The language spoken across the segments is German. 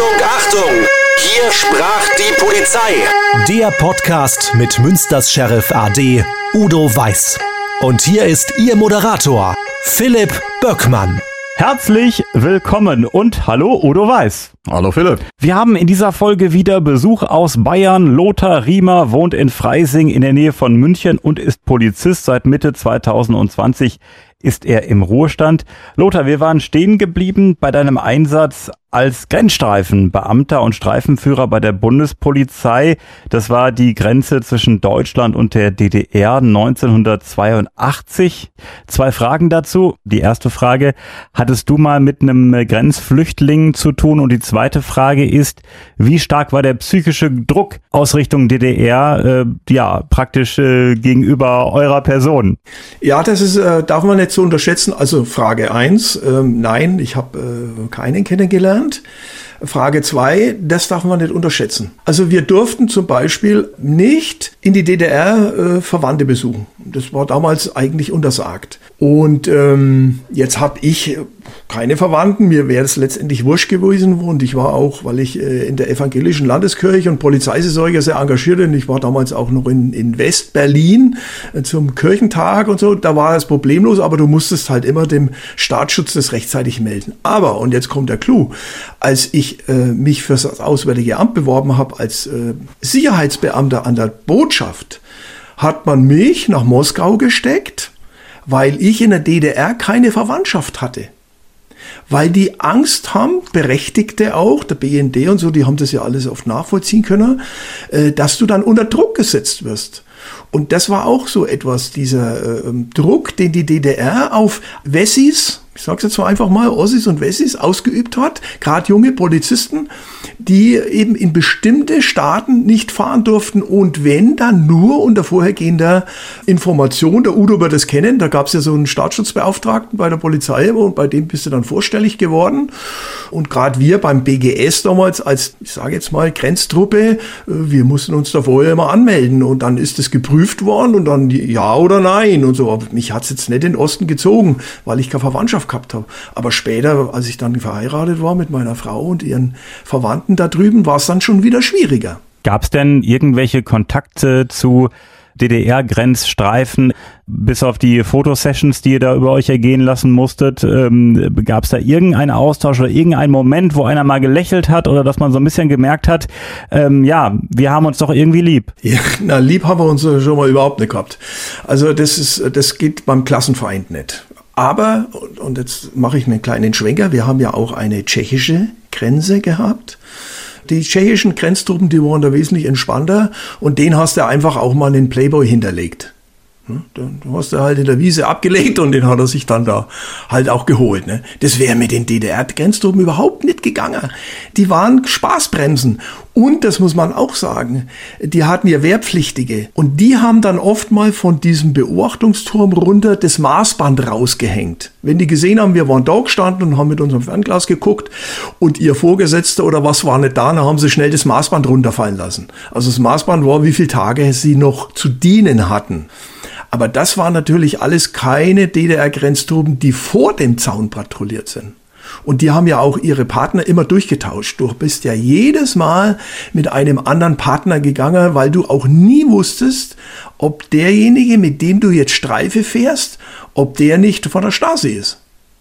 Achtung, Achtung! Hier sprach die Polizei. Der Podcast mit Münsters Sheriff AD Udo Weiß. Und hier ist Ihr Moderator, Philipp Böckmann. Herzlich willkommen und hallo Udo Weiß. Hallo Philipp. Wir haben in dieser Folge wieder Besuch aus Bayern. Lothar Riemer wohnt in Freising in der Nähe von München und ist Polizist seit Mitte 2020 ist er im Ruhestand. Lothar, wir waren stehen geblieben bei deinem Einsatz als Grenzstreifenbeamter und Streifenführer bei der Bundespolizei. Das war die Grenze zwischen Deutschland und der DDR 1982. Zwei Fragen dazu. Die erste Frage, hattest du mal mit einem Grenzflüchtling zu tun? Und die zweite Frage ist, wie stark war der psychische Druck aus Richtung DDR, äh, ja, praktisch äh, gegenüber eurer Person? Ja, das ist, äh, darf man nicht so unterschätzen. Also Frage eins, ähm, nein, ich habe äh, keinen kennengelernt gelernt. Frage zwei, das darf man nicht unterschätzen. Also wir durften zum Beispiel nicht in die DDR äh, Verwandte besuchen. Das war damals eigentlich untersagt. Und ähm, jetzt habe ich keine Verwandten. Mir wäre es letztendlich wurscht gewesen. Und ich war auch, weil ich äh, in der evangelischen Landeskirche und Polizeiseelsorge sehr engagiert bin. Ich war damals auch noch in, in West-Berlin äh, zum Kirchentag und so. Da war das problemlos, aber du musstest halt immer dem Staatsschutz das rechtzeitig melden. Aber, und jetzt kommt der Clou, als ich äh, mich für das Auswärtige Amt beworben habe als äh, Sicherheitsbeamter an der Botschaft, hat man mich nach Moskau gesteckt, weil ich in der DDR keine Verwandtschaft hatte weil die Angst haben, Berechtigte auch, der BND und so, die haben das ja alles oft nachvollziehen können, äh, dass du dann unter Druck gesetzt wirst. Und das war auch so etwas, dieser äh, Druck, den die DDR auf Wessis, ich sage es jetzt mal einfach mal, Ossis und Wessis ausgeübt hat, gerade junge Polizisten, die eben in bestimmte Staaten nicht fahren durften und wenn, dann nur unter vorhergehender Information. Der Udo wird das kennen, da gab es ja so einen Staatsschutzbeauftragten bei der Polizei und bei dem bist du dann vorstellig geworden. Und gerade wir beim BGS damals als, ich sage jetzt mal, Grenztruppe, äh, wir mussten uns da vorher immer anmelden und dann ist es geprüft worden und dann ja oder nein und so. Aber mich hat es jetzt nicht in den Osten gezogen, weil ich keine Verwandtschaft gehabt habe. Aber später, als ich dann verheiratet war mit meiner Frau und ihren Verwandten da drüben, war es dann schon wieder schwieriger. Gab es denn irgendwelche Kontakte zu DDR-Grenzstreifen, bis auf die Fotosessions, die ihr da über euch ergehen lassen musstet, ähm, gab es da irgendeinen Austausch oder irgendeinen Moment, wo einer mal gelächelt hat oder dass man so ein bisschen gemerkt hat, ähm, ja, wir haben uns doch irgendwie lieb? Ja, na, lieb haben wir uns schon mal überhaupt nicht gehabt. Also das ist, das geht beim Klassenverein nicht. Aber, und jetzt mache ich einen kleinen Schwenker, wir haben ja auch eine tschechische Grenze gehabt. Die tschechischen Grenztruppen, die waren da wesentlich entspannter und den hast du einfach auch mal in Playboy hinterlegt. Ne? Den hast du halt in der Wiese abgelegt und den hat er sich dann da halt auch geholt. Ne? Das wäre mit den DDR-Grenztruppen überhaupt nicht gegangen. Die waren Spaßbremsen. Und, das muss man auch sagen, die hatten ja Wehrpflichtige. Und die haben dann oft mal von diesem Beobachtungsturm runter das Maßband rausgehängt. Wenn die gesehen haben, wir waren da gestanden und haben mit unserem Fernglas geguckt und ihr Vorgesetzter oder was war nicht da, dann haben sie schnell das Maßband runterfallen lassen. Also das Maßband war, wie viele Tage sie noch zu dienen hatten. Aber das waren natürlich alles keine DDR-Grenztruppen, die vor dem Zaun patrouilliert sind. Und die haben ja auch ihre Partner immer durchgetauscht. Du bist ja jedes Mal mit einem anderen Partner gegangen, weil du auch nie wusstest, ob derjenige, mit dem du jetzt Streife fährst, ob der nicht von der Stasi ist.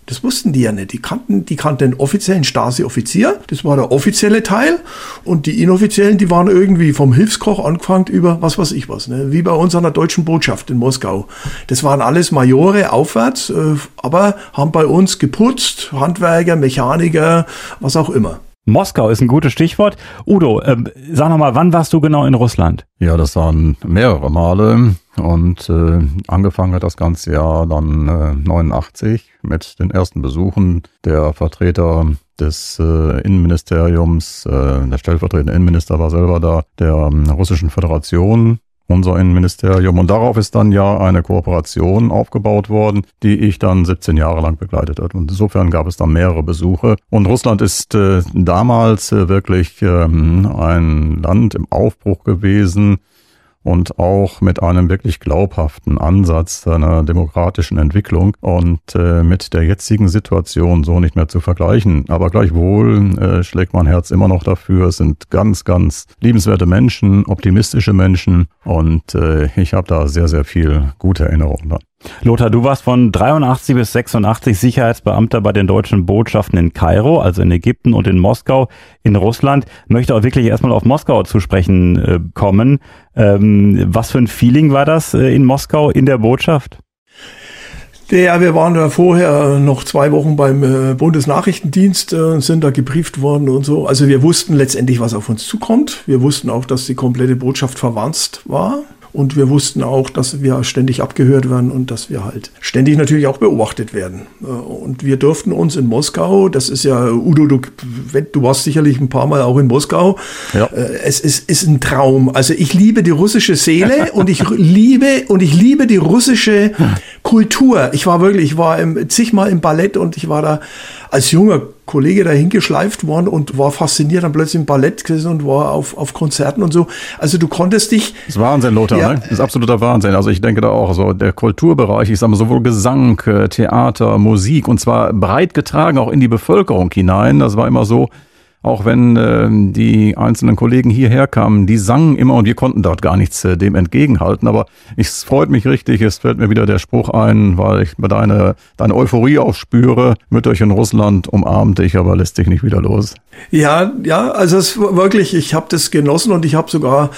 Das wussten die ja nicht. Die kannten, die kannten den offiziellen Stasi-Offizier. Das war der offizielle Teil. Und die inoffiziellen, die waren irgendwie vom Hilfskoch angefangen über was weiß ich was. Ne? Wie bei uns an der deutschen Botschaft in Moskau. Das waren alles Majore aufwärts, äh, aber haben bei uns geputzt, Handwerker, Mechaniker, was auch immer. Moskau ist ein gutes Stichwort. Udo, äh, sag nochmal, wann warst du genau in Russland? Ja, das waren mehrere Male und äh, angefangen hat das ganze Jahr dann äh, 89 mit den ersten Besuchen der Vertreter des äh, Innenministeriums, äh, der stellvertretende Innenminister war selber da, der äh, Russischen Föderation unser Innenministerium. Und darauf ist dann ja eine Kooperation aufgebaut worden, die ich dann 17 Jahre lang begleitet hat. Und insofern gab es dann mehrere Besuche. Und Russland ist äh, damals äh, wirklich ähm, ein Land im Aufbruch gewesen, und auch mit einem wirklich glaubhaften Ansatz einer demokratischen Entwicklung und äh, mit der jetzigen Situation so nicht mehr zu vergleichen. Aber gleichwohl äh, schlägt mein Herz immer noch dafür. Es sind ganz, ganz liebenswerte Menschen, optimistische Menschen und äh, ich habe da sehr, sehr viel gute Erinnerungen dran. Lothar, du warst von 83 bis 86 Sicherheitsbeamter bei den deutschen Botschaften in Kairo, also in Ägypten und in Moskau in Russland. Möchte auch wirklich erstmal auf Moskau zu sprechen äh, kommen. Ähm, was für ein Feeling war das äh, in Moskau in der Botschaft? Ja, wir waren da vorher noch zwei Wochen beim äh, Bundesnachrichtendienst und äh, sind da gebrieft worden und so. Also wir wussten letztendlich, was auf uns zukommt. Wir wussten auch, dass die komplette Botschaft verwandt war. Und wir wussten auch, dass wir ständig abgehört werden und dass wir halt ständig natürlich auch beobachtet werden. Äh, und wir durften uns in Moskau, das ist ja, Udo, du, du warst sicherlich ein paar Mal auch in Moskau. Ja. Äh, es ist, ist ein Traum. Also ich liebe die russische Seele und ich liebe, und ich liebe die russische Kultur. Ich war wirklich, ich war im, zigmal im Ballett und ich war da als junger Kollege dahin geschleift worden und war fasziniert, dann plötzlich im Ballett gesessen und war auf, auf Konzerten und so. Also du konntest dich. Das ist Wahnsinn, Lothar, ja. ne? Das ist absoluter Wahnsinn. Also ich denke da auch so, der Kulturbereich, ich sage mal sowohl Gesang, äh, Theater, Musik und zwar breit getragen auch in die Bevölkerung hinein. Das war immer so, auch wenn äh, die einzelnen Kollegen hierher kamen, die sangen immer und wir konnten dort gar nichts äh, dem entgegenhalten. Aber es freut mich richtig, es fällt mir wieder der Spruch ein, weil ich deine, deine Euphorie aufspüre. Mütterchen Russland umarmt dich, aber lässt dich nicht wieder los. Ja, ja, also es wirklich, ich habe das genossen und ich habe sogar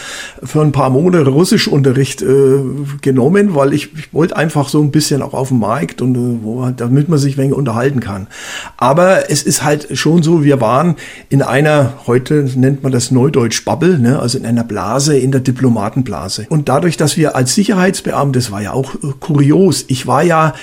für ein paar Monate Russischunterricht äh, genommen, weil ich, ich wollte einfach so ein bisschen auch auf dem Markt und äh, wo, damit man sich wenig unterhalten kann. Aber es ist halt schon so, wir waren in einer, heute nennt man das Neudeutsch Bubble, ne, also in einer Blase, in der Diplomatenblase. Und dadurch, dass wir als Sicherheitsbeamte, das war ja auch äh, kurios, ich war ja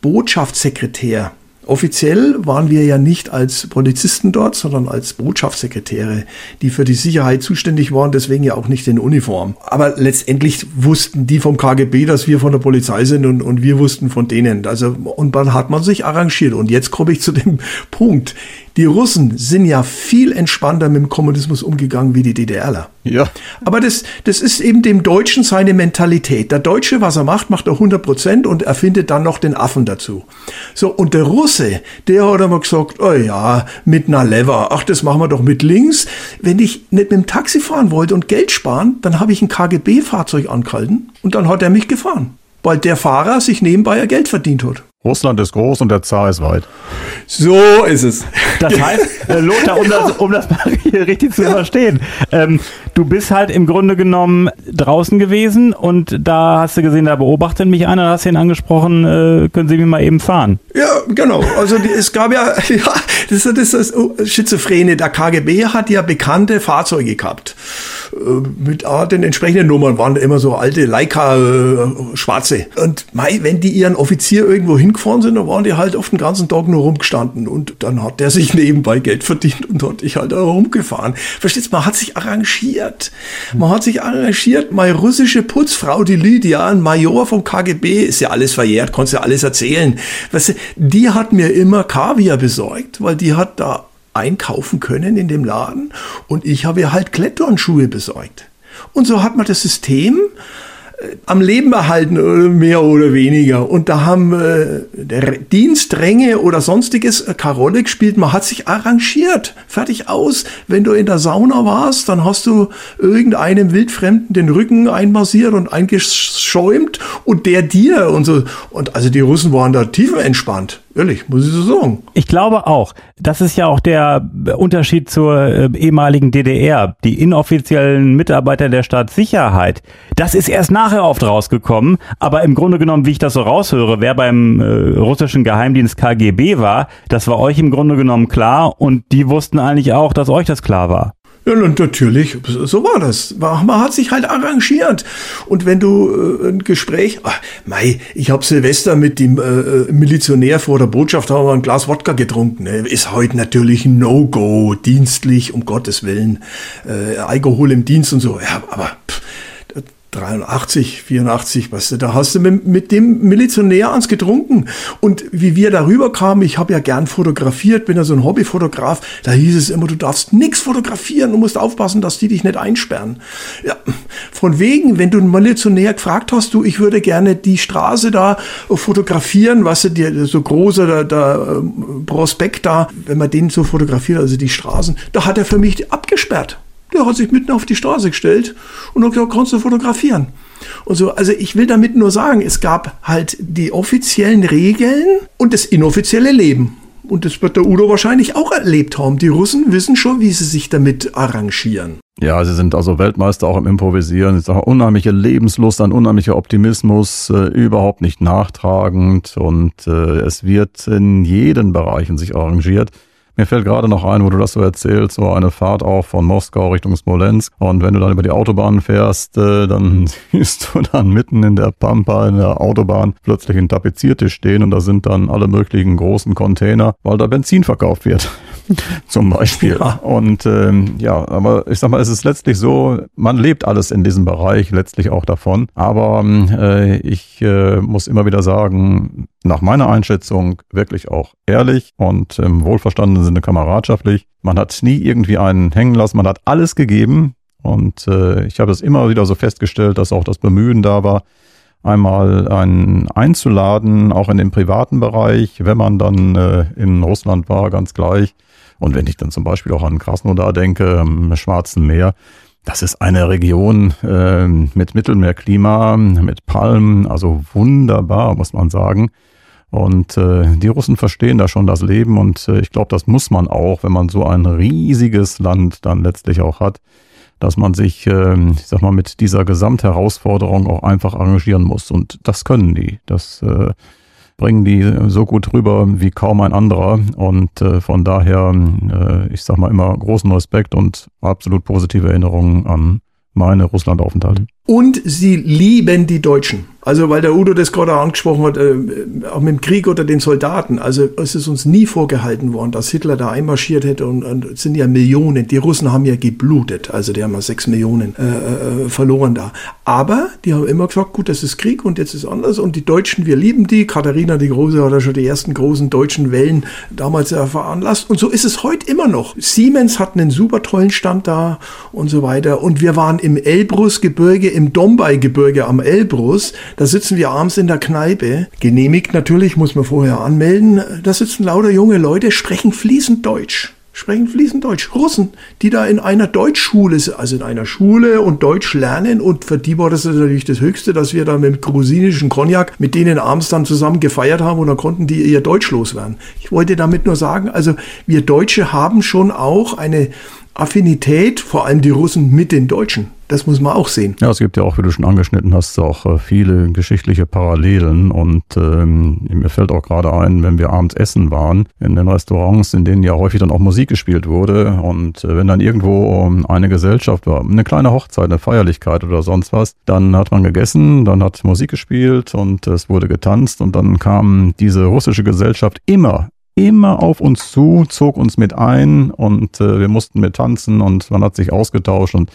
Botschaftssekretär Offiziell waren wir ja nicht als Polizisten dort, sondern als Botschaftssekretäre, die für die Sicherheit zuständig waren, deswegen ja auch nicht in Uniform. Aber letztendlich wussten die vom KGB, dass wir von der Polizei sind und, und wir wussten von denen. Also, und dann hat man sich arrangiert. Und jetzt komme ich zu dem Punkt. Die Russen sind ja viel entspannter mit dem Kommunismus umgegangen wie die DDRler. Ja. Aber das, das ist eben dem Deutschen seine Mentalität. Der Deutsche, was er macht, macht er 100 Prozent und er findet dann noch den Affen dazu. So, und der Russe, der hat einmal gesagt, oh ja, mit einer Lever, ach, das machen wir doch mit links. Wenn ich nicht mit dem Taxi fahren wollte und Geld sparen, dann habe ich ein KGB-Fahrzeug angehalten und dann hat er mich gefahren. Weil der Fahrer sich nebenbei ja Geld verdient hat. Russland ist groß und der Zar ist weit. So ist es. Das heißt, äh, Lothar, um das, um das mal hier richtig zu verstehen, ähm, du bist halt im Grunde genommen draußen gewesen und da hast du gesehen, da beobachtet mich einer, hast ihn angesprochen, äh, können Sie mich mal eben fahren? Ja, genau. Also die, es gab ja, ja das, das ist das Schizophrene. Der KGB hat ja bekannte Fahrzeuge gehabt. Äh, mit ah, den entsprechenden Nummern waren immer so alte Leica äh, schwarze. Und mei, wenn die ihren Offizier irgendwo hingefahren sind, dann waren die halt oft den ganzen Tag nur rumgestanden. Und dann hat der sich nebenbei Geld verdient und hat ich halt auch rumgefahren. Verstehst man hat sich arrangiert. Man hat sich arrangiert. Meine russische Putzfrau, die Lydia, ein Major vom KGB, ist ja alles verjährt, konntest ja alles erzählen. Weißt du, die hat mir immer Kaviar besorgt, weil die hat da einkaufen können in dem Laden und ich habe ihr halt Kletternschuhe besorgt. Und so hat man das System am Leben erhalten, äh, mehr oder weniger. Und da haben äh, Dienstränge oder sonstiges äh, keine Rolle gespielt. Man hat sich arrangiert. Fertig aus. Wenn du in der Sauna warst, dann hast du irgendeinem Wildfremden den Rücken einmassiert und eingeschäumt und der dir und so. Und also die Russen waren da tiefenentspannt. Ehrlich, muss ich so sagen. Ich glaube auch. Das ist ja auch der Unterschied zur äh, ehemaligen DDR. Die inoffiziellen Mitarbeiter der Staatssicherheit. Das ist erst nachher oft rausgekommen. Aber im Grunde genommen, wie ich das so raushöre, wer beim äh, russischen Geheimdienst KGB war, das war euch im Grunde genommen klar. Und die wussten eigentlich auch, dass euch das klar war. Ja, natürlich, so war das. Man hat sich halt arrangiert. Und wenn du äh, ein Gespräch, ach, mei, ich habe Silvester mit dem äh, äh, Milizionär vor der Botschaft haben wir ein Glas Wodka getrunken. Ne? Ist heute natürlich ein No-Go, dienstlich, um Gottes Willen. Äh, Alkohol im Dienst und so. Ja, aber pff, 83, 84, weißt du, da hast du mit, mit dem Milizionär ans getrunken. Und wie wir darüber kamen, ich habe ja gern fotografiert, bin ja so ein Hobbyfotograf, da hieß es immer, du darfst nichts fotografieren, du musst aufpassen, dass die dich nicht einsperren. Ja, von wegen, wenn du einen Milizionär gefragt hast, du, ich würde gerne die Straße da fotografieren, was weißt du, die, so großer der, der Prospekt da, wenn man den so fotografiert, also die Straßen, da hat er für mich abgesperrt. Der hat sich mitten auf die Straße gestellt und hat gesagt, kannst du fotografieren. Und so, also ich will damit nur sagen, es gab halt die offiziellen Regeln und das inoffizielle Leben. Und das wird der Udo wahrscheinlich auch erlebt haben. Die Russen wissen schon, wie sie sich damit arrangieren. Ja, sie sind also Weltmeister auch im Improvisieren. Ich sage, unheimliche Lebenslust, ein unheimlicher Optimismus, äh, überhaupt nicht nachtragend und äh, es wird in jeden Bereichen sich arrangiert. Mir fällt gerade noch ein, wo du das so erzählst, so eine Fahrt auch von Moskau Richtung Smolensk. Und wenn du dann über die Autobahn fährst, äh, dann siehst du dann mitten in der Pampa, in der Autobahn, plötzlich ein Tapeziertisch stehen und da sind dann alle möglichen großen Container, weil da Benzin verkauft wird. zum Beispiel. Ja. Und ähm, ja, aber ich sag mal, es ist letztlich so, man lebt alles in diesem Bereich letztlich auch davon. Aber ähm, äh, ich äh, muss immer wieder sagen, nach meiner Einschätzung wirklich auch ehrlich und im wohlverstandenen Sinne kameradschaftlich. Man hat nie irgendwie einen hängen lassen, man hat alles gegeben. Und äh, ich habe es immer wieder so festgestellt, dass auch das Bemühen da war, einmal einen einzuladen, auch in den privaten Bereich, wenn man dann äh, in Russland war, ganz gleich. Und wenn ich dann zum Beispiel auch an Krasnodar denke, im Schwarzen Meer, das ist eine Region äh, mit Mittelmeerklima, mit Palmen, also wunderbar, muss man sagen. Und äh, die Russen verstehen da schon das Leben und äh, ich glaube, das muss man auch, wenn man so ein riesiges Land dann letztlich auch hat, dass man sich, äh, ich sag mal, mit dieser Gesamtherausforderung auch einfach arrangieren muss. Und das können die. Das äh, bringen die so gut rüber wie kaum ein anderer. Und äh, von daher, äh, ich sag mal immer großen Respekt und absolut positive Erinnerungen an meine Russlandaufenthalte. Und sie lieben die Deutschen. Also, weil der Udo das gerade angesprochen hat, äh, auch mit dem Krieg oder den Soldaten. Also, es ist uns nie vorgehalten worden, dass Hitler da einmarschiert hätte und, und es sind ja Millionen. Die Russen haben ja geblutet. Also, die haben ja sechs Millionen äh, äh, verloren da. Aber die haben immer gesagt, gut, das ist Krieg und jetzt ist anders. Und die Deutschen, wir lieben die. Katharina die Große hat ja schon die ersten großen deutschen Wellen damals äh, veranlasst. Und so ist es heute immer noch. Siemens hat einen super tollen Stand da und so weiter. Und wir waren im Elbrusgebirge, im Dombay-Gebirge am Elbrus da sitzen wir abends in der Kneipe. Genehmigt natürlich, muss man vorher anmelden. Da sitzen lauter junge Leute, sprechen fließend Deutsch sprechen fließend Deutsch. Russen, die da in einer Deutschschule, also in einer Schule und Deutsch lernen und für die war das natürlich das Höchste, dass wir da mit grusinischen Cognac mit denen abends dann zusammen gefeiert haben und dann konnten die ihr Deutsch loswerden. Ich wollte damit nur sagen, also wir Deutsche haben schon auch eine Affinität, vor allem die Russen mit den Deutschen. Das muss man auch sehen. Ja, es gibt ja auch, wie du schon angeschnitten hast, auch äh, viele geschichtliche Parallelen. Und ähm, mir fällt auch gerade ein, wenn wir abends essen waren, in den Restaurants, in denen ja häufig dann auch Musik gespielt wurde. Und äh, wenn dann irgendwo eine Gesellschaft war, eine kleine Hochzeit, eine Feierlichkeit oder sonst was, dann hat man gegessen, dann hat Musik gespielt und es wurde getanzt und dann kam diese russische Gesellschaft immer immer auf uns zu, zog uns mit ein und äh, wir mussten mit tanzen und man hat sich ausgetauscht und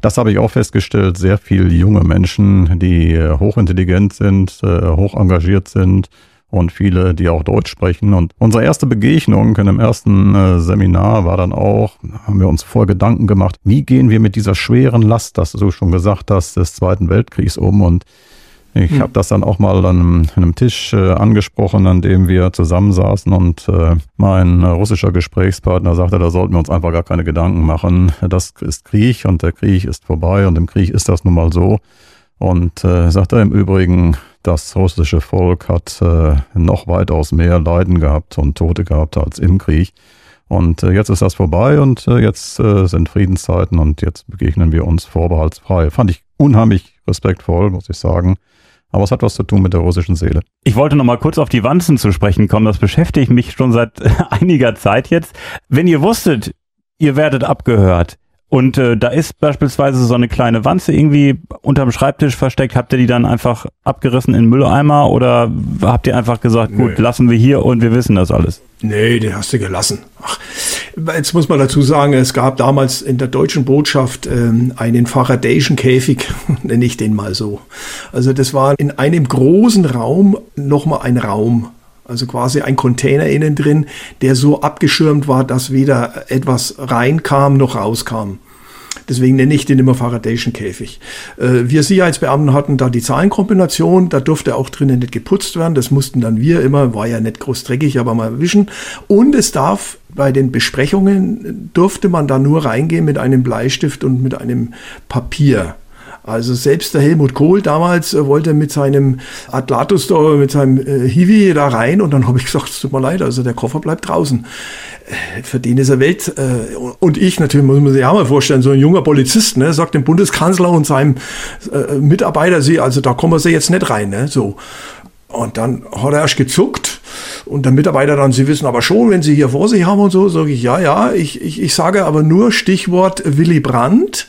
das habe ich auch festgestellt, sehr viele junge Menschen, die äh, hochintelligent sind, äh, hoch engagiert sind und viele, die auch Deutsch sprechen. Und unsere erste Begegnung in dem ersten äh, Seminar war dann auch, haben wir uns vor Gedanken gemacht, wie gehen wir mit dieser schweren Last, das du schon gesagt hast, des Zweiten Weltkriegs um und ich hm. habe das dann auch mal an einem Tisch äh, angesprochen, an dem wir zusammensaßen und äh, mein russischer Gesprächspartner sagte, da sollten wir uns einfach gar keine Gedanken machen. Das ist Krieg und der Krieg ist vorbei und im Krieg ist das nun mal so. Und äh, sagte im Übrigen, das russische Volk hat äh, noch weitaus mehr Leiden gehabt und Tote gehabt als im Krieg. Und äh, jetzt ist das vorbei und äh, jetzt äh, sind Friedenszeiten und jetzt begegnen wir uns vorbehaltsfrei. Fand ich unheimlich respektvoll, muss ich sagen. Aber es hat was zu tun mit der russischen Seele. Ich wollte noch mal kurz auf die Wanzen zu sprechen kommen. Das beschäftigt mich schon seit einiger Zeit jetzt. Wenn ihr wusstet, ihr werdet abgehört, Und äh, da ist beispielsweise so eine kleine Wanze irgendwie unterm Schreibtisch versteckt. Habt ihr die dann einfach abgerissen in Mülleimer oder habt ihr einfach gesagt, gut, Nö. lassen wir hier und wir wissen das alles? Nee, den hast du gelassen. Ach, jetzt muss man dazu sagen, es gab damals in der deutschen Botschaft ähm, einen Faradayschen Käfig, nenne ich den mal so. Also das war in einem großen Raum nochmal ein Raum. Also quasi ein Container innen drin, der so abgeschirmt war, dass weder etwas reinkam noch rauskam. Deswegen nenne ich den immer Faradayschen Käfig. Äh, wir Sicherheitsbeamten hatten da die Zahlenkombination, da durfte auch drinnen nicht geputzt werden. Das mussten dann wir immer, war ja nicht groß dreckig, aber mal wischen. Und es darf bei den Besprechungen, durfte man da nur reingehen mit einem Bleistift und mit einem Papier. Also selbst der Helmut Kohl damals äh, wollte mit seinem Atlatus da, mit seinem äh, Hiwi da rein und dann habe ich gesagt, es tut mir leid, also der Koffer bleibt draußen. Äh, für den ist er Welt. Und ich natürlich, muss man sich auch mal vorstellen, so ein junger Polizist, ne, sagt dem Bundeskanzler und seinem Mitarbeiter, sie, also da kommen sie jetzt nicht rein, ne, so. Und dann hat er erst gezuckt und der Mitarbeiter dann, Sie wissen aber schon, wenn Sie hier vor sich haben und so, sage ich, ja, ja, ich, ich, ich sage aber nur Stichwort Willy Brandt.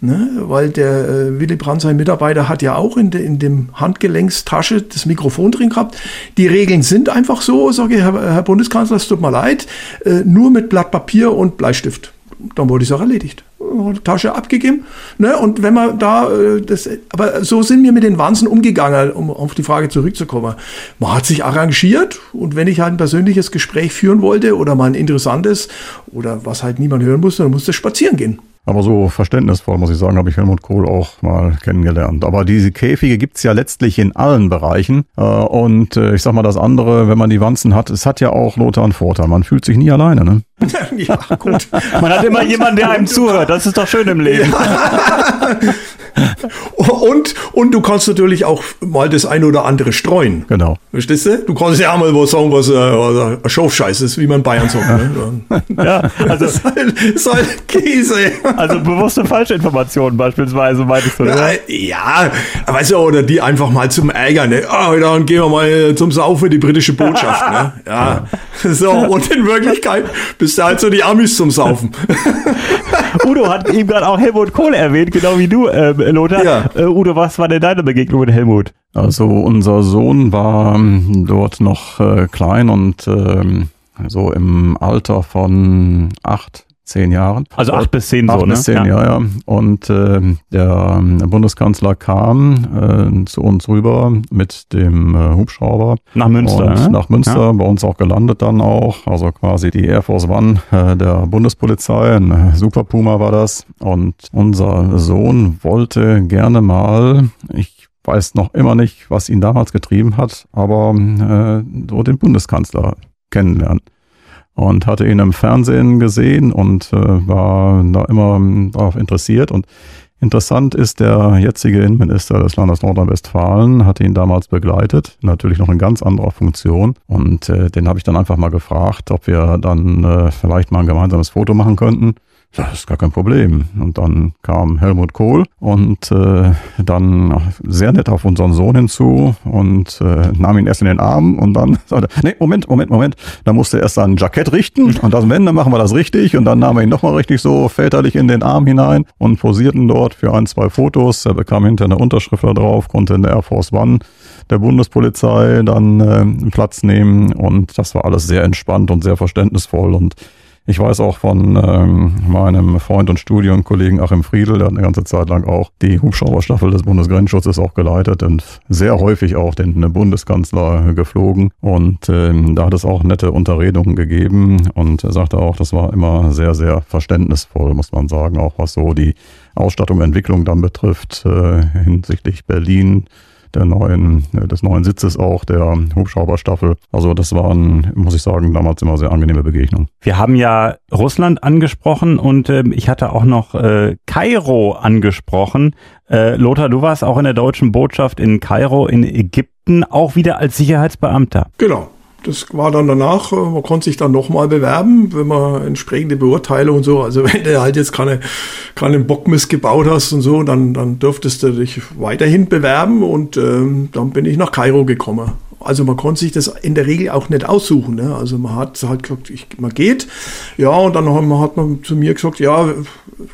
Ne, weil der äh, Willy Brandt, sein Mitarbeiter, hat ja auch in, de, in dem Handgelenkstasche das Mikrofon drin gehabt. Die Regeln sind einfach so, sage ich, Herr, Herr Bundeskanzler, es tut mir leid, äh, nur mit Blatt Papier und Bleistift. Dann wurde die Sache erledigt. Tasche abgegeben. Ne? Und wenn man da, äh, das, aber so sind wir mit den Wanzen umgegangen, um auf die Frage zurückzukommen. Man hat sich arrangiert und wenn ich halt ein persönliches Gespräch führen wollte oder mal ein interessantes oder was halt niemand hören musste, dann musste spazieren gehen. Aber so verständnisvoll, muss ich sagen, habe ich Helmut Kohl auch mal kennengelernt. Aber diese Käfige gibt's ja letztlich in allen Bereichen. Äh, Und äh, ich sag mal, das andere, wenn man die Wanzen hat, es hat ja auch Lothar einen Vorteil. Man fühlt sich nie alleine, ne? ja, gut. Man hat immer jemanden, der einem zuhört. Das ist doch schön im Leben. Und, und du kannst natürlich auch mal das eine oder andere streuen. Genau. Verstehst du? Du kannst ja auch mal was sagen, was äh, was ein Schafscheiß ist, wie man Bayern sagt. Ne? Ja, also, Das ist halt, ist halt Käse. also bewusste Falschinformationen beispielsweise, meintest du, oder? Ja, weißt du, oder die einfach mal zum Ärgern. Ne? Ah, dann gehen wir mal zum Saufen die britische Botschaft. Ne? Ja. So, und in Wirklichkeit bist du halt so die Amis zum Saufen. Udo hat eben gerade auch Helmut Kohl erwähnt, genau wie du, ähm, Lothar. Ja. Äh, Udo, was war denn deine Begegnung mit Helmut? Also unser Sohn war ähm, dort noch äh, klein und ähm, so im Alter von acht, zehn Jahren. Also acht bis zehn Acht so, ne? bis zehn, ja, ja. Und äh, der ähm, Bundeskanzler kam äh, zu uns rüber mit dem äh, Hubschrauber. Nach Münster, Und ne? nach Münster, Ja. bei uns auch gelandet dann auch. Also quasi die Air Force One äh, der Bundespolizei. Ein äh, Super Puma war das. Und unser Sohn wollte gerne mal, ich weiß noch immer nicht, was ihn damals getrieben hat, aber äh, so den Bundeskanzler kennenlernen und hatte ihn im Fernsehen gesehen und äh, war da immer ähm, darauf interessiert. Und interessant ist, der jetzige Innenminister des Landes Nordrhein-Westfalen hat ihn damals begleitet, natürlich noch in ganz anderer Funktion. Und äh, den habe ich dann einfach mal gefragt, ob wir dann äh, vielleicht mal ein gemeinsames Foto machen könnten. Das ist gar kein Problem. Und dann kam Helmut Kohl und äh, dann sehr nett auf unseren Sohn hinzu und äh, nahm ihn erst in den Arm und dann sagte, nee, Moment, Moment, Moment. Da musste er erst sein Jackett richten und das, wenn, dann machen wir das richtig. Und dann nahm er ihn nochmal richtig so väterlich in den Arm hinein und posierten dort für ein, zwei Fotos. Er bekam hinterher eine Unterschrift da drauf, konnte in der Air Force One der Bundespolizei dann äh, Platz nehmen und das war alles sehr entspannt und sehr verständnisvoll und ich weiß auch von ähm, meinem Freund und Studienkollegen Achim Friedel, der hat eine ganze Zeit lang auch die Hubschrauberstaffel des Bundesgrenzschutzes auch geleitet und sehr häufig auch den Bundeskanzler geflogen. Und ähm, da hat es auch nette Unterredungen gegeben und er sagte auch, das war immer sehr, sehr verständnisvoll, muss man sagen, auch was so die Ausstattung, Entwicklung dann betrifft äh, hinsichtlich Berlin der neuen, äh, des neuen Sitzes auch der Hubschrauberstaffel. Also das waren, muss ich sagen, damals immer sehr angenehme Begegnungen. Wir haben ja Russland angesprochen und ähm, ich hatte auch noch äh, Kairo angesprochen. Äh, Lothar, du warst auch in der deutschen Botschaft in Kairo in Ägypten, auch wieder als Sicherheitsbeamter. Genau. Das war dann danach, äh, man konnte sich dann nochmal bewerben, wenn man entsprechende Beurteilung und so, also wenn du halt jetzt keine, keinen Bockmist gebaut hast und so, dann, dann dürftest du dich weiterhin bewerben und ähm, dann bin ich nach Kairo gekommen. Also man konnte sich das in der Regel auch nicht aussuchen. Ne? Also man hat halt gesagt, ich, man geht. Ja, und dann hat man zu mir gesagt, ja,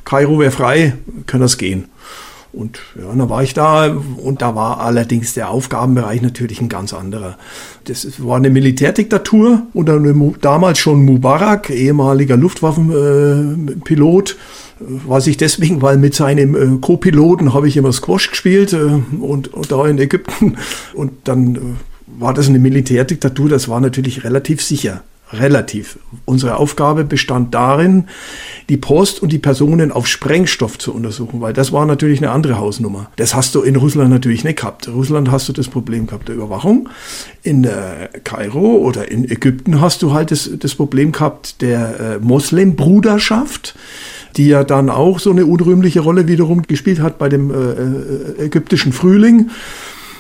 Kairo wäre frei, kann das gehen. Und ja, dann war ich da und da war allerdings der Aufgabenbereich natürlich ein ganz anderer. Das war eine Militärdiktatur unter damals schon Mubarak, ehemaliger Luftwaffenpilot. Äh, weiß ich deswegen, weil mit seinem äh, Co-Piloten habe ich immer Squash gespielt äh, und, und da in Ägypten. Und dann war das eine Militärdiktatur, das war natürlich relativ sicher relativ. Unsere Aufgabe bestand darin, die Post und die Personen auf Sprengstoff zu untersuchen, weil das war natürlich eine andere Hausnummer. Das hast du in Russland natürlich nicht gehabt. In Russland hast du das Problem gehabt der Überwachung. In äh, Kairo oder in Ägypten hast du halt das, das Problem gehabt der äh, Moslembruderschaft die ja dann auch so eine unrühmliche Rolle wiederum gespielt hat bei dem äh, äh ägyptischen Frühling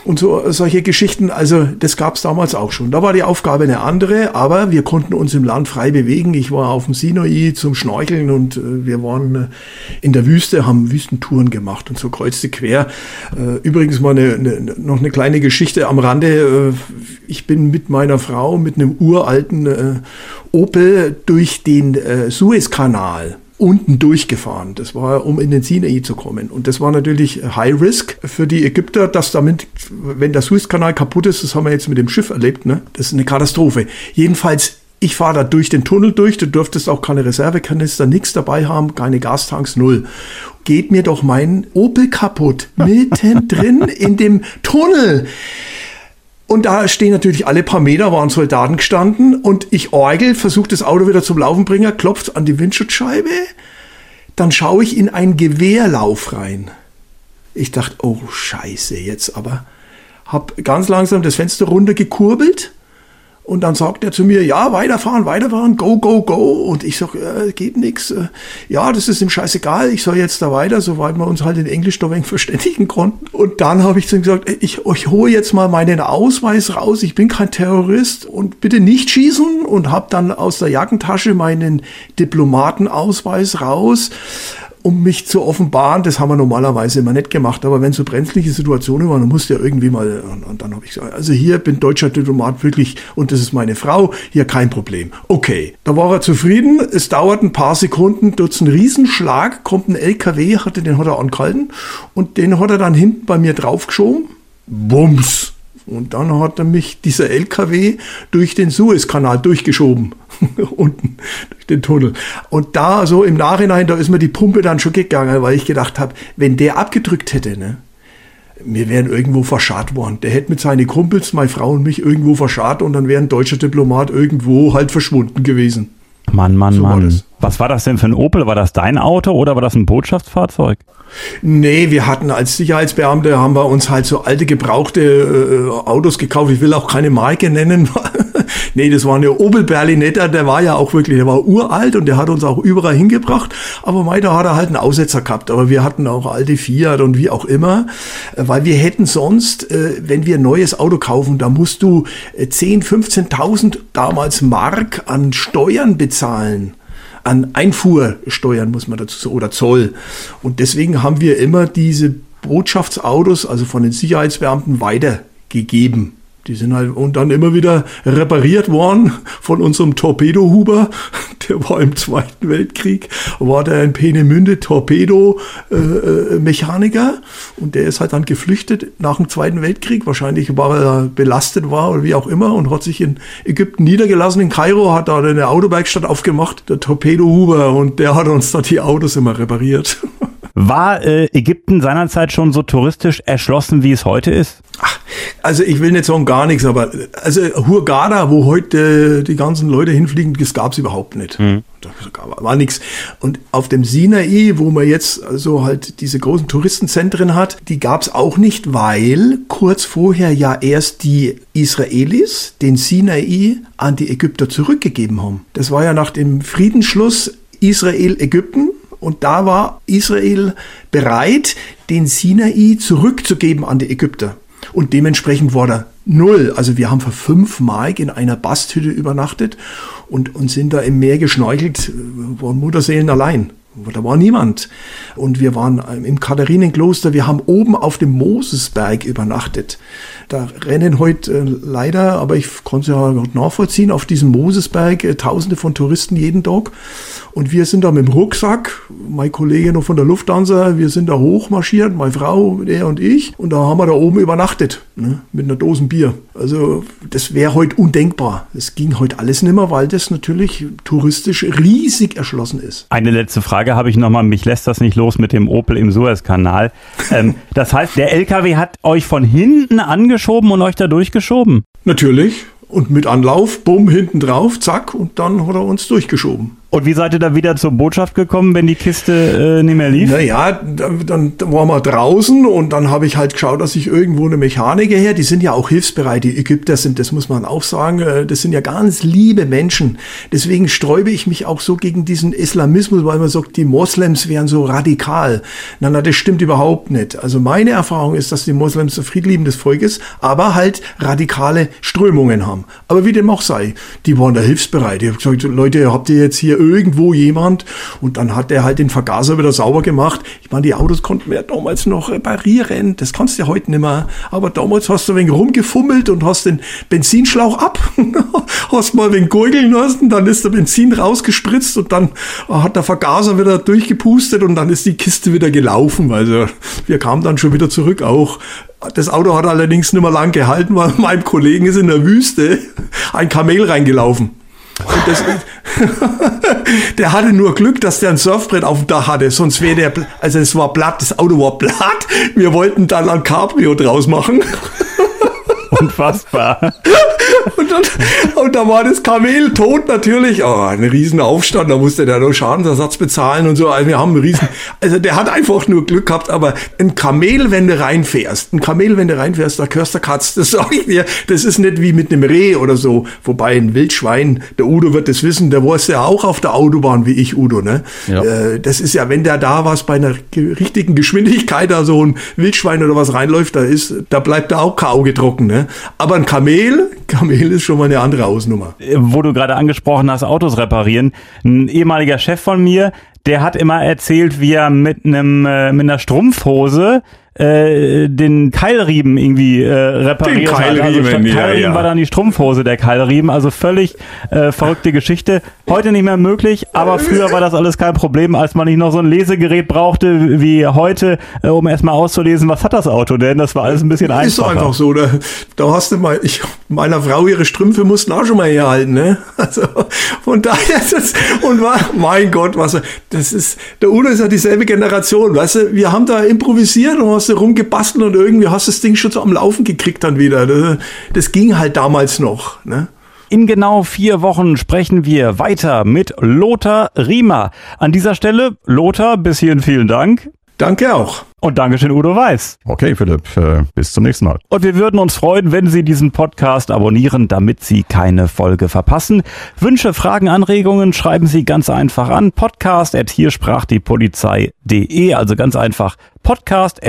und so solche Geschichten. Also das gab es damals auch schon. Da war die Aufgabe eine andere, aber wir konnten uns im Land frei bewegen. Ich war auf dem Sinai zum Schnorcheln und äh, wir waren äh, in der Wüste, haben Wüstentouren gemacht und so kreuzte quer. Äh, übrigens mal eine, eine, noch eine kleine Geschichte am Rande. Äh, ich bin mit meiner Frau mit einem uralten äh, Opel durch den Suezkanal unten durchgefahren. Das war, um in den Sinai zu kommen. Und das war natürlich High Risk für die Ägypter, dass damit, wenn der Suezkanal kaputt ist, das haben wir jetzt mit dem Schiff erlebt, ne? Das ist eine Katastrophe. Jedenfalls, ich fahre da durch den Tunnel durch, du dürftest auch keine Reservekanister, nichts dabei haben, keine Gastanks, null. Geht mir doch mein Opel kaputt, mittendrin in dem Tunnel. Und da stehen natürlich alle paar Meter waren Soldaten gestanden und ich orgel, versuche das Auto wieder zum Laufen bringen, klopft an die Windschutzscheibe. Dann schaue ich in einen Gewehrlauf rein. Ich dachte, oh Scheiße, jetzt aber. Hab ganz langsam das Fenster runtergekurbelt und dann sagt er zu mir, ja, weiterfahren, weiterfahren, go, go, go. Und ich sag, äh, geht nix. Äh, ja, das ist ihm scheißegal, ich soll jetzt da weiter, soweit wir uns halt in Englisch da wenig verständigen konnten. Und dann habe ich zu ihm gesagt, ich, ich hole jetzt mal meinen Ausweis raus, ich bin kein Terrorist und bitte nicht schießen. Und habe dann aus der Jackentasche meinen Diplomatenausweis raus um mich zu offenbaren. Das haben wir normalerweise immer nicht gemacht. Aber wenn so brenzliche Situationen waren, dann musste ja irgendwie mal, und, und dann habe ich gesagt, also hier bin deutscher Diplomat wirklich, und das ist meine Frau, hier kein Problem. Okay, da war er zufrieden. Es dauert ein paar Sekunden, dort ein Riesenschlag, kommt ein LKW, hatte, den hat er angehalten, und den hat er dann hinten bei mir draufgeschoben. Bums! Und dann hat er mich, dieser LKW, durch den Suezkanal durchgeschoben. Unten, durch den Tunnel. Und da so im Nachhinein, da ist mir die Pumpe dann schon gegangen, weil ich gedacht habe, wenn der abgedrückt hätte, ne, wir wären irgendwo verscharrt worden. Der hätte mit seinen Kumpels, meine Frau und mich irgendwo verscharrt und dann wäre ein deutscher Diplomat irgendwo halt verschwunden gewesen. Mann, Mann, so Mann. War Was war das denn für ein Opel? War das dein Auto oder war das ein Botschaftsfahrzeug? Nee, wir hatten als Sicherheitsbeamte, haben wir uns halt so alte gebrauchte äh, Autos gekauft. Ich will auch keine Marke nennen. nee, das war eine Opel Berlinetta, der war ja auch wirklich, der war uralt und der hat uns auch überall hingebracht. Aber da hat er halt einen Aussetzer gehabt. Aber wir hatten auch alte Fiat und wie auch immer. Äh, weil wir hätten sonst, äh, wenn wir ein neues Auto kaufen, da musst du äh, 10, 15.000 damals Mark an Steuern bezahlen an Einfuhrsteuern muss man dazu oder Zoll. Und deswegen haben wir immer diese Botschaftsautos, also von den Sicherheitsbeamten, weitergegeben. Die sind halt und dann immer wieder repariert worden von unserem Torpedohuber. Der war im Zweiten Weltkrieg, war der in Peenemünde Torpedo-Mechaniker äh, und der ist halt dann geflüchtet nach dem Zweiten Weltkrieg. Wahrscheinlich, weil er belastet war oder wie auch immer und hat sich in Ägypten niedergelassen. In Kairo hat da eine Autowerkstatt aufgemacht, der Torpedohuber und der hat uns da die Autos immer repariert. War äh, Ägypten seinerzeit schon so touristisch erschlossen, wie es heute ist? Ach, also ich will nicht sagen gar nichts, aber also Hurghada, wo heute die ganzen Leute hinfliegen, das gab es überhaupt nicht. Mhm. Da war nichts. Und auf dem Sinai, wo man jetzt also halt diese großen Touristenzentren hat, die gab es auch nicht, weil kurz vorher ja erst die Israelis den Sinai an die Ägypter zurückgegeben haben. Das war ja nach dem Friedensschluss Israel-Ägypten und da war Israel bereit, den Sinai zurückzugeben an die Ägypter. Und dementsprechend war da null. Also wir haben für fünf Mark in einer Basthütte übernachtet und, und sind da im Meer geschnorchelt, waren Mutterseelen allein. Da war niemand. Und wir waren im Katharinenkloster, wir haben oben auf dem Mosesberg übernachtet. Da rennen heute äh, leider, aber ich konnte es ja nachvollziehen, auf diesem Mosesberg äh, tausende von Touristen jeden Tag. Und wir sind da mit dem Rucksack, mein Kollege noch von der Lufthansa, wir sind da hochmarschiert, meine Frau, er und ich. Und da haben wir da oben übernachtet, ne, mit einer Dosen Bier. Also das wäre heute undenkbar. Es ging heute alles nimmer, weil das natürlich touristisch riesig erschlossen ist. Eine letzte Frage habe ich nochmal. Mich lässt das nicht los mit dem Opel im Suezkanal. ähm, das heißt, der LKW hat euch von hinten angeschoben und euch da durchgeschoben? Natürlich. Und mit Anlauf, bumm, hinten drauf, zack, und dann hat er uns durchgeschoben. Und wie seid ihr da wieder zur Botschaft gekommen, wenn die Kiste äh, nicht mehr lief? Naja, dann, waren wir draußen und dann habe ich halt geschaut, dass ich irgendwo eine Mechaniker her, die sind ja auch hilfsbereit, die Ägypter sind, das muss man auch sagen, äh, das sind ja ganz liebe Menschen. Deswegen sträube ich mich auch so gegen diesen Islamismus, weil man sagt, die Moslems wären so radikal. Na, na, das stimmt überhaupt nicht. Also meine Erfahrung ist, dass die Moslems ein friedliebendes Volk ist, aber halt radikale Strömungen haben. Aber wie dem auch sei, die waren da hilfsbereit. Ich habe gesagt, Leute, habt ihr jetzt hier irgendwo jemand und dann hat er halt den Vergaser wieder sauber gemacht. Ich meine, die Autos konnten wir ja damals noch reparieren. Das kannst du ja heute nicht mehr. Aber damals hast du ein wenig rumgefummelt und hast den Benzinschlauch ab, hast mal ein wenig gurgeln lassen, dann ist der Benzin rausgespritzt und dann hat der Vergaser wieder durchgepustet und dann ist die Kiste wieder gelaufen. Also wir kamen dann schon wieder zurück auch. Das Auto hat allerdings nicht mehr lang gehalten, weil meinem Kollegen ist in der Wüste ein Kamel reingelaufen. Das, der hatte nur Glück, dass der ein Surfbrett auf dem Dach hatte, sonst wäre der, also es war platt, das Auto war platt. Wir wollten dann ein Cabrio draus machen. Unfassbar. Und, dann, und da war das Kamel tot natürlich. Oh, ein riesen Aufstand, da musste der noch Schadensersatz bezahlen und so. Also wir haben einen riesen, also der hat einfach nur Glück gehabt, aber ein Kamel, wenn du reinfährst, ein Kamel, wenn du reinfährst, da hörst du Katz, das sag ich dir, das ist nicht wie mit einem Reh oder so. Wobei ein Wildschwein, der Udo wird das wissen, der war ja auch auf der Autobahn wie ich, Udo, ne? Ja. Äh, das ist ja, wenn der da was bei einer richtigen Geschwindigkeit da so ein Wildschwein oder was reinläuft, da ist, da bleibt da auch kein Auge trocken, ne? Aber ein Kamel, Kamel ist schon mal eine andere Hausnummer. Wo du gerade angesprochen hast, Autos reparieren. Ein ehemaliger Chef von mir, der hat immer erzählt, wie er mit einem äh, mit einer Strumpfhose äh, den Keilriemen irgendwie äh, repariert den Keilriemen, hat. Also statt Keilriemen ja, ja. war dann die Strumpfhose der Keilriemen. Also völlig äh, verrückte Geschichte. Heute nicht mehr möglich, aber früher war das alles kein Problem, als man nicht noch so ein Lesegerät brauchte wie heute, äh, um erstmal auszulesen, was hat das Auto denn? Das war alles ein bisschen einfacher. Ist doch einfach so. Da, da hast du mal, ich, meiner Frau ihre Strümpfe mussten auch schon mal herhalten, ne? Also von daher ist es, und war, mein Gott, was, das ist, der Udo ist ja dieselbe Generation, weißt du, wir haben da improvisiert und hast du rumgebastelt und irgendwie hast du das Ding schon so am Laufen gekriegt dann wieder. Das, das ging halt damals noch, ne? In genau vier Wochen sprechen wir weiter mit Lothar Riemer. An dieser Stelle, Lothar, bis hierhin vielen Dank. Danke auch. Und Dankeschön, Udo Weiß. Okay, Philipp, äh, bis zum nächsten Mal. Und wir würden uns freuen, wenn Sie diesen Podcast abonnieren, damit Sie keine Folge verpassen. Wünsche, Fragen, Anregungen schreiben Sie ganz einfach an podcast at hier sprach die Polizei.de, also ganz einfach podcast